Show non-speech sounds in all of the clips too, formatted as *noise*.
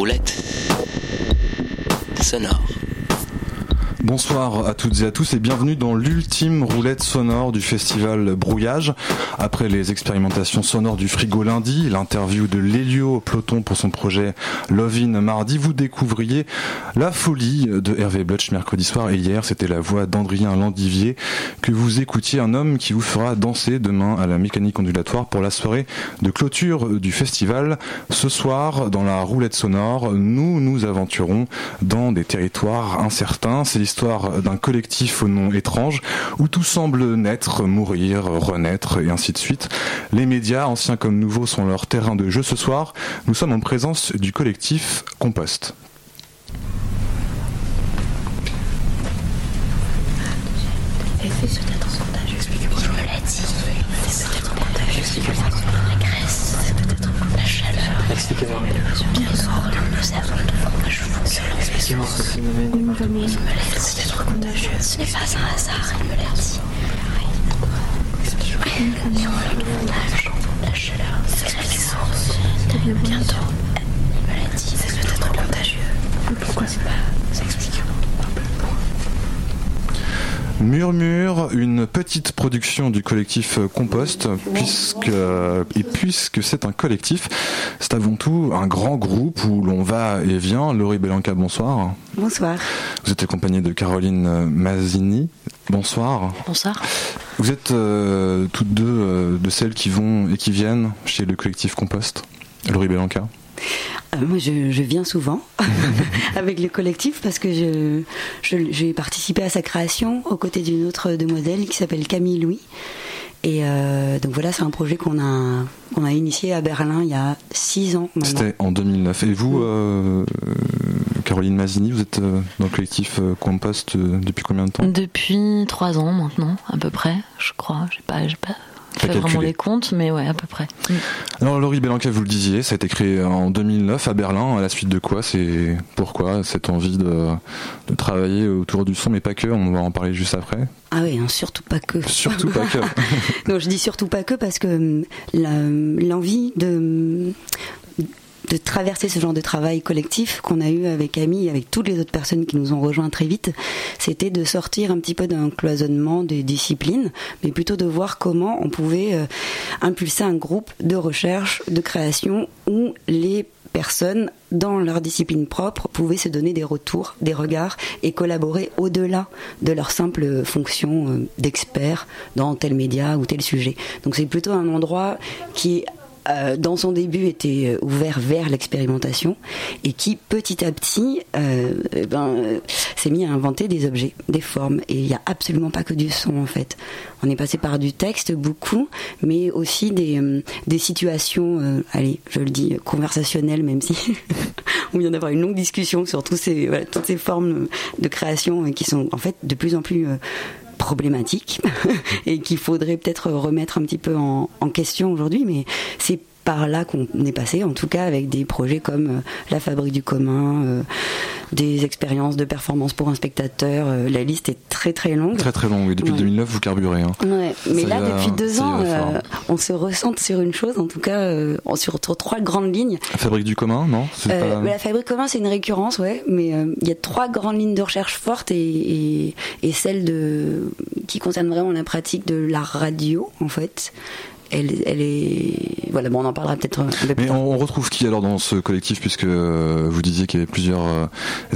roulette sonore. Bonsoir à toutes et à tous et bienvenue dans l'ultime roulette sonore du festival Brouillage. Après les expérimentations sonores du frigo lundi, l'interview de Lélio Ploton pour son projet Love In mardi, vous découvriez la folie de Hervé Blutch mercredi soir et hier c'était la voix d'Andrien Landivier que vous écoutiez un homme qui vous fera danser demain à la mécanique ondulatoire pour la soirée de clôture du festival. Ce soir, dans la roulette sonore, nous nous aventurons dans des territoires incertains. L'histoire d'un collectif au nom étrange où tout semble naître, mourir, renaître et ainsi de suite. Les médias, anciens comme nouveaux, sont leur terrain de jeu ce soir. Nous sommes en présence du collectif Compost. Expliquez-moi. Bien sûr, nous avons devant la cheveux. Expliquez-moi ce phénomène. Il me laisse. Ce n'est pas un hasard, il me l'a dit. On le la chaleur, c'est la. Bientôt, Murmure, une petite production du collectif Compost, puisque, et puisque c'est un collectif, c'est avant tout un grand groupe où l'on va et vient. Laurie Belanca, bonsoir. Bonsoir. Vous êtes accompagnée de Caroline Mazzini. Bonsoir. Bonsoir. Vous êtes euh, toutes deux euh, de celles qui vont et qui viennent chez le collectif Compost. Laurie Belanca. Euh, moi, je, je, viens souvent *laughs* avec le collectif parce que je, je, j'ai participé à sa création aux côtés d'une autre demoiselle qui s'appelle Camille Louis. Et euh, donc voilà, c'est un projet qu'on a, qu'on a initié à Berlin il y a six ans maintenant. C'était en 2009. Et vous, euh, Caroline Mazini, vous êtes dans le collectif Compost depuis combien de temps? Depuis trois ans maintenant, à peu près, je crois. J'ai pas, j'ai pas fait calculé. vraiment les comptes, mais ouais, à peu près. Mm. Alors Laurie Belanca, vous le disiez, ça a été créé en 2009 à Berlin. À la suite de quoi C'est pourquoi cette envie de, de, travailler autour du son, mais pas que. On va en parler juste après. Ah oui, hein, surtout pas que. Surtout pas que. *laughs* non, je dis surtout pas que parce que l'envie de de traverser ce genre de travail collectif qu'on a eu avec Camille, avec toutes les autres personnes qui nous ont rejoints très vite, c'était de sortir un petit peu d'un cloisonnement des disciplines, mais plutôt de voir comment on pouvait euh, impulser un groupe de recherche, de création où les personnes dans leur discipline propre pouvaient se donner des retours, des regards et collaborer au-delà de leur simple fonction d'expert dans tel média ou tel sujet. Donc c'est plutôt un endroit qui euh, dans son début était ouvert vers l'expérimentation et qui petit à petit euh, ben, euh, s'est mis à inventer des objets, des formes. Et il n'y a absolument pas que du son en fait. On est passé par du texte beaucoup, mais aussi des, des situations, allez, je le dis, conversationnelles, même si *laughs* on vient d'avoir une longue discussion sur tous ces, voilà, toutes ces formes de création qui sont en fait de plus en plus problématique *laughs* et qu'il faudrait peut-être remettre un petit peu en, question aujourd'hui, mais c'est par là qu'on est passé, en tout cas avec des projets comme euh, la fabrique du commun, euh, des expériences de performance pour un spectateur. Euh, la liste est très très longue. Très très longue. Et depuis Ouais. 2009, vous carburez. Hein. Ouais, mais Ça là, depuis deux ans, euh, on se ressente sur une chose, en tout cas, euh, sur, sur trois grandes lignes. La fabrique du commun, non? Euh, pas- mais la fabrique commun, c'est une récurrence, ouais, mais il y a trois grandes lignes de recherche fortes et, et, et celle de, qui concerne vraiment la pratique de la radio, en fait. Elle, elle est. Voilà, bon, on en parlera peut-être un peu plus Mais tard. on, on retrouve qui alors dans ce collectif puisque euh, vous disiez qu'il y avait plusieurs euh,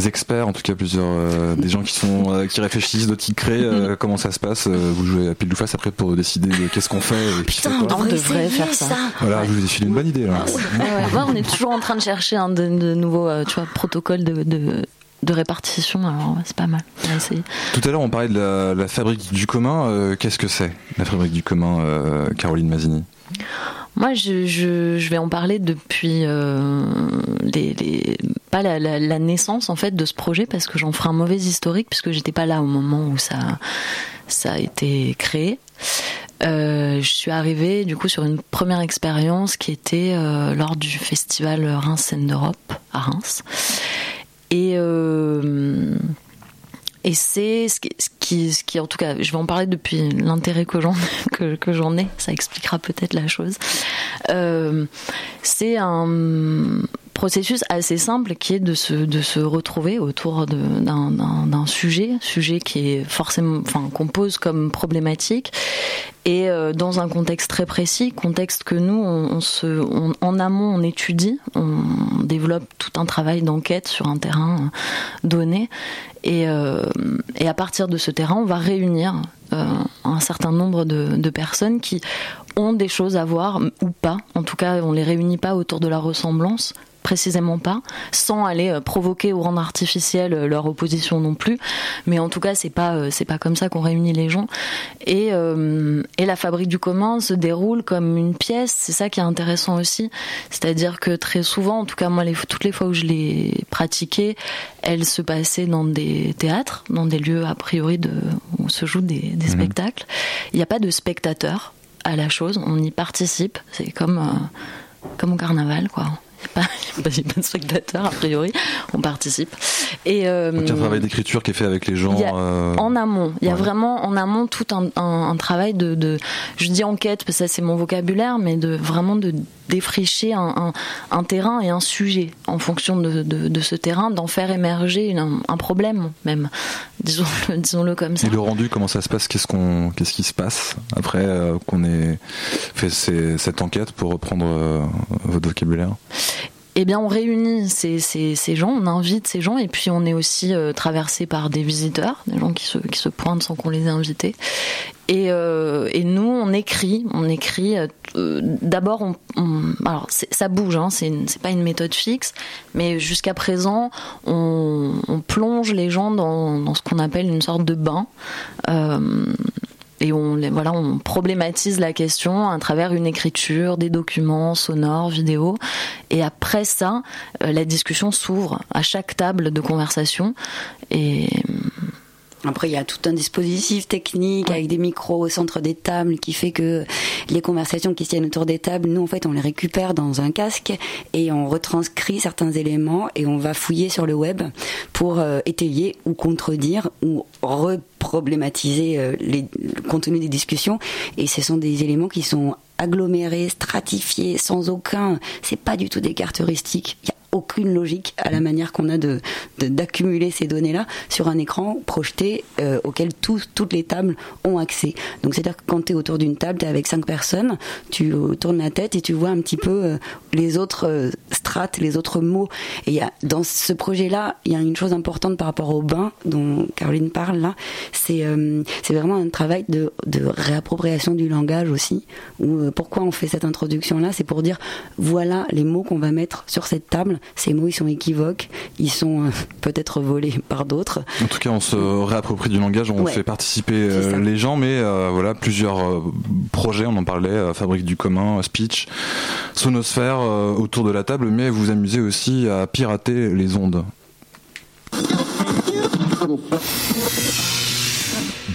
experts, en tout cas plusieurs euh, des gens qui sont euh, qui réfléchissent, d'autres qui créent. euh, *laughs* comment ça se passe Euh, Vous jouez à pile ou face après pour décider de qu'est-ce qu'on fait et puis Putain, c'est on quoi on devrait, faire ça. Voilà, je vous ai filé une bonne idée là. Ouais, ouais, ouais, on est toujours en train de chercher un de, de nouveaux euh, tu vois, protocoles de, de, de répartition, alors c'est pas mal. Tout à l'heure, on parlait de la, la fabrique du commun. Euh, qu'est-ce que c'est la fabrique du commun, euh, Caroline Mazini Moi, je, je, je vais en parler depuis euh, les, les, pas la, la, la naissance en fait de ce projet parce que j'en ferai un mauvais historique puisque j'étais pas là au moment où ça ça a été créé. Euh, je suis arrivée du coup sur une première expérience qui était euh, lors du festival Reims Scène d'Europe à Reims et euh, et c'est ce qui, ce qui, en tout cas, je vais en parler depuis l'intérêt que j'en *laughs* que, j'en ai. Ça expliquera peut-être la chose. Euh, c'est un processus assez simple qui est de se, de se retrouver autour d'un sujet, sujet qui est forcément, enfin, qu'on pose comme problématique, et euh, dans un contexte très précis, contexte que nous, on, se, en amont, on étudie, on développe tout un travail d'enquête sur un terrain donné, et, euh, et, à partir de ce terrain, on va réunir euh, un certain nombre de, de, personnes qui ont des choses à voir ou pas. En tout cas, on les réunit pas autour de la ressemblance, précisément pas, sans aller euh, provoquer ou rendre artificielle euh, leur opposition non plus. Mais en tout cas, c'est pas euh, c'est pas comme ça qu'on réunit les gens. Et, et la fabrique du commun se déroule comme une pièce. C'est ça qui est intéressant aussi, c'est-à-dire que très souvent, en tout cas moi, les, toutes les fois où je l'ai pratiquée, elle se passait dans des théâtres, dans des lieux a priori de, où se jouent des, des mhm. spectacles. Il n'y a pas de spectateurs à la chose, on y participe. C'est comme comme au carnaval, quoi pas, *laughs* pas de spectateurs a priori, on participe. Et euh, Donc, il y a un travail d'écriture qui est fait avec les gens. Euh, en amont, il y a vraiment en amont tout un, un, travail de, de, je dis enquête parce que ça c'est mon vocabulaire, mais de vraiment de défricher un, un, terrain et un sujet en fonction de, de, de ce terrain, d'en faire émerger un, un, problème même, *laughs* disons-le disons comme ça. Et le rendu, comment ça se passe? Qu'est-ce qu'on, qu'est-ce qui se passe après euh, qu'on ait fait ces, cette enquête pour reprendre votre vocabulaire? Eh bien, on réunit ces, ces, ces, gens, on invite ces gens, et puis on est aussi euh, traversé par des visiteurs, des gens qui se, qui se pointent sans qu'on les ait invités. Et, euh, et nous, on écrit, on écrit. Euh, D'abord, ça bouge, hein, c'est pas une méthode fixe, mais jusqu'à présent, on, on, plonge les gens dans, ce qu'on appelle une sorte de bain. Euh, et on, voilà, on problématise la question à travers une écriture, des documents sonores, vidéos. Et après ça, euh, la discussion s'ouvre à chaque table de conversation. Après, il y a tout un dispositif technique avec des micros au centre des tables qui fait que les conversations qui se tiennent autour des tables, nous, en fait, on les récupère dans un casque et on retranscrit certains éléments et on va fouiller sur le web pour euh, étayer ou contredire ou reproblématiser euh, les, le contenu des discussions. Et ce sont des éléments qui sont agglomérés, stratifiés, sans aucun. C'est pas du tout des cartes heuristiques aucune logique à la manière qu'on a de d'accumuler ces données-là sur un écran projeté euh, auquel tous, toutes les tables ont accès. Donc c'est-à-dire que quand tu es autour d'une table, tu es avec cinq personnes, tu tournes la tête et tu vois un petit peu euh, les autres euh, strates, les autres mots. Et y a, dans ce projet-là, il y a une chose importante par rapport au bain dont Caroline parle là, c'est c'est vraiment un travail de, de réappropriation du langage aussi. Où, pourquoi on fait cette introduction-là? C'est pour dire voilà les mots qu'on va mettre sur cette table ces mots, ils sont équivoques, ils sont euh, *laughs* peut-être volés par d'autres. En tout cas, on se réapproprie du langage, on fait participer euh, les gens, mais euh, voilà, plusieurs projets, on en parlait, Fabrique du commun, Speech, Sonosphère, autour de la table, mais vous amusez aussi à pirater les ondes.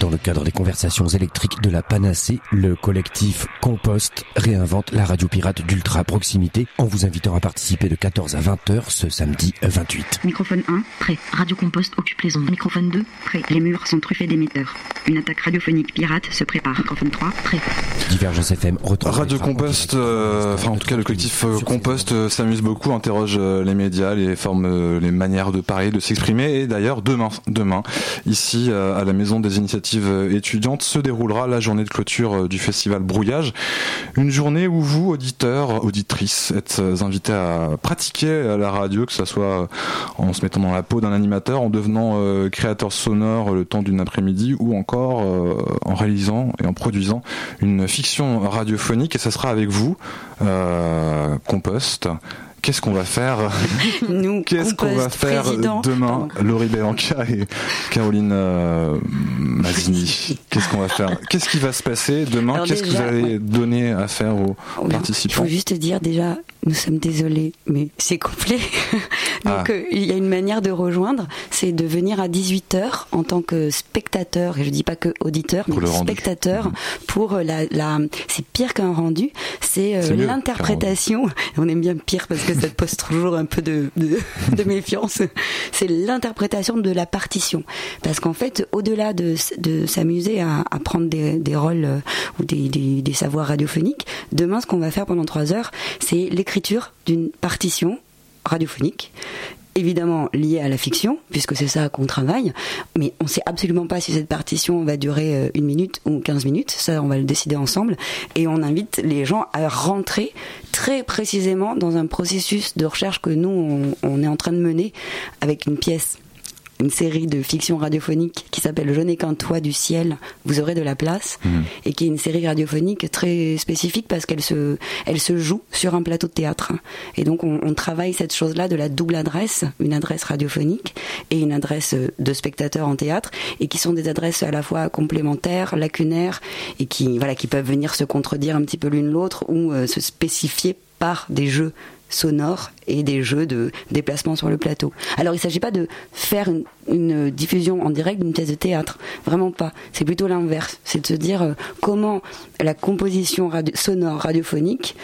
Dans le cadre des conversations électriques de la Panacée, le collectif Compost réinvente la radio pirate d'ultra proximité en vous invitant à participer de 14 à 20 heures ce samedi 28. Microphone 1, prêt. Radio Compost occupe les ondes. Microphone 2, prêt. Les murs sont truffés d'émetteurs. Une attaque radiophonique pirate se prépare. Microphone 3, prêt. Divergence FM retrouve. Radio Compost, euh, enfin en tout cas le collectif euh, Compost euh, s'amuse beaucoup, interroge les médias, les formes, les manières de parler, de s'exprimer. Et d'ailleurs demain, demain, ici à la Maison des Initiatives euh, étudiante se déroulera la journée de clôture euh, du festival Brouillage. Une journée où vous, auditeurs, auditrices, êtes euh, invités à pratiquer la radio, que ce soit en se mettant dans la peau d'un animateur, en devenant créateur sonore le temps d'une après-midi ou encore en réalisant et en produisant une fiction radiophonique. Et ça sera avec vous, Compost qu'est-ce qu'on va faire *laughs* Nous, qu'est-ce qu'on va faire demain Laurie Belanca et Caroline euh, Mazini. Qu'est-ce qu'on va faire? Qu'est-ce qui va se passer demain? Qu'est-ce que vous allez donner à faire aux participants? Il faut juste dire déjà, nous sommes désolés, mais c'est complet. *laughs* Donc ah. euh, il y a une manière de rejoindre, c'est de venir à 18h en tant que spectateur, et je dis pas que auditeur, mais spectateur, mhm. pour la, la c'est pire qu'un rendu, c'est euh, l'interprétation, *laughs* on aime bien pire parce que ça pose toujours un peu *laughs* de, méfiance, c'est l'interprétation de la partition. Parce qu'en fait, au-delà de, s'amuser à, prendre des, rôles euh, ou des, des, savoirs radiophoniques, demain ce qu'on va faire pendant trois heures, c'est l'écriture d'une partition. radiophonique évidemment lié à la fiction, puisque c'est ça qu'on travaille, mais on sait absolument pas si cette partition va durer euh, une minute ou 15 minutes, ça on va le décider ensemble, et on invite les gens à rentrer très précisément dans un processus de recherche que nous, on, est en train de mener avec une pièce une série de fiction radiophonique qui s'appelle Je n'ai qu'un toit du ciel, vous aurez de la place, mhm. et qui est une série radiophonique très spécifique parce qu'elle se, elle se joue sur un plateau de théâtre. Et donc on, on travaille cette chose-là de la double adresse, une adresse radiophonique et une adresse de spectateur en théâtre, et qui sont des adresses à la fois complémentaires, lacunaires, et qui, voilà, qui peuvent venir se contredire un petit peu l'une l'autre ou euh, se spécifier par des jeux sonores et des jeux de déplacement sur le plateau. Alors il ne s'agit pas de faire une, diffusion en direct d'une pièce de théâtre, vraiment pas. C'est plutôt l'inverse. C'est de se dire euh, comment la composition sonore radiophonique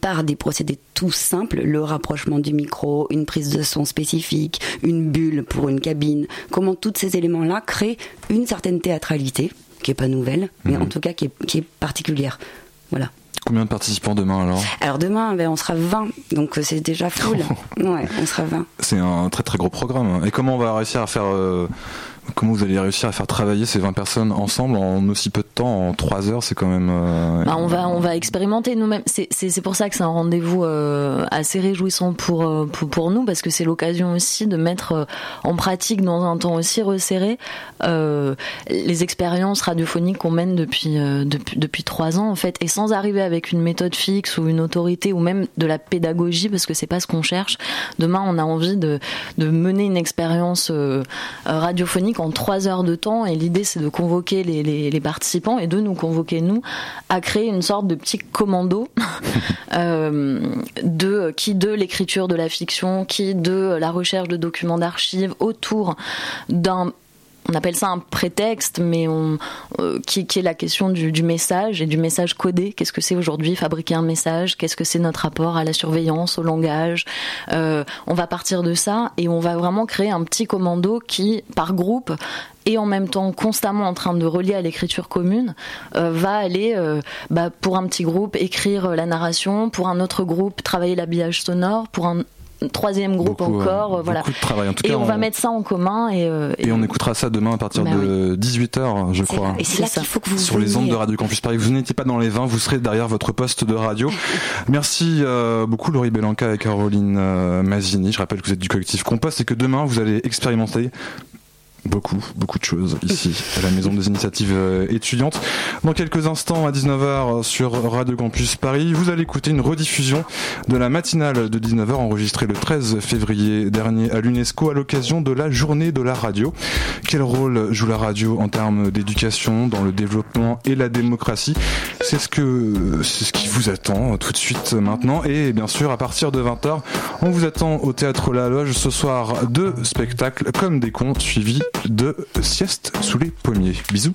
par des procédés tout simples, le rapprochement du micro, une prise de son spécifique, une bulle pour une cabine, comment tous ces éléments-là créent une certaine théâtralité, qui est pas nouvelle, mais mhm. en tout cas qui est, qui est particulière. Voilà. Combien de participants demain alors Alors demain, ben, on sera 20, donc euh, c'est déjà full. *laughs* ouais, on sera 20. C'est un très très gros programme. Et comment on va réussir à faire euh, Comment vous allez réussir à faire travailler ces 20 personnes ensemble en aussi peu de temps, en 3 heures C'est quand même. Euh, bah, on va on va expérimenter nous-mêmes. C'est pour ça que c'est un rendez-vous euh, assez réjouissant pour, euh, pour, pour nous parce que c'est l'occasion aussi de mettre en pratique dans un temps aussi resserré les expériences radiophoniques qu'on mène depuis, depuis depuis trois ans en fait et sans arriver avec une méthode fixe ou une autorité ou même de la pédagogie parce que c'est pas ce qu'on cherche. Demain, on a envie de de mener une expérience radiophonique en trois heures de temps et l'idée c'est de convoquer les, participants et de nous convoquer nous à créer une sorte de petit commando *laughs* euh, de qui de l'écriture de la fiction, qui de la recherche de documents d'archives autour d'un on appelle ça un prétexte, mais on, euh, qui, est la question du, message et du message codé. Qu'est-ce que c'est aujourd'hui fabriquer un message? Qu'est-ce que c'est notre rapport à la surveillance, au langage? Euh, On va partir de ça et on va vraiment créer un petit commando qui, par groupe, et en même temps constamment en train de relier à l'écriture commune, euh, va aller bah, pour un petit groupe écrire la narration, pour un autre groupe travailler l'habillage sonore, pour un troisième groupe encore. Euh, voilà. De travail. En tout et cas, on, va mettre ça en commun. Et, euh, et, on écoutera ça demain à partir bah de 18h, je crois. Et c'est là qu'il faut que vous Sur les ondes de Radio Campus Paris. Vous n'étiez pas dans les 20, vous serez derrière votre poste de radio. *laughs* Merci euh, beaucoup Laurie Belanca et Caroline Mazini. Je rappelle que vous êtes du collectif Compost et que demain vous allez expérimenter beaucoup, beaucoup de choses ici à la Maison des Initiatives euh, étudiantes. Dans quelques instants, à 19h sur Radio Campus Paris, vous allez écouter une rediffusion de la matinale de 19h enregistrée le 13 février dernier à l'UNESCO à l'occasion de la journée de la radio. Quel rôle joue la radio en termes d'éducation, dans le développement et la démocratie? C'est ce que c'est ce qui vous attend tout de suite maintenant et bien sûr à partir de 20h, on vous attend au théâtre La Loge ce soir deux spectacles comme des contes suivis de sieste sous les pommiers. Bisous.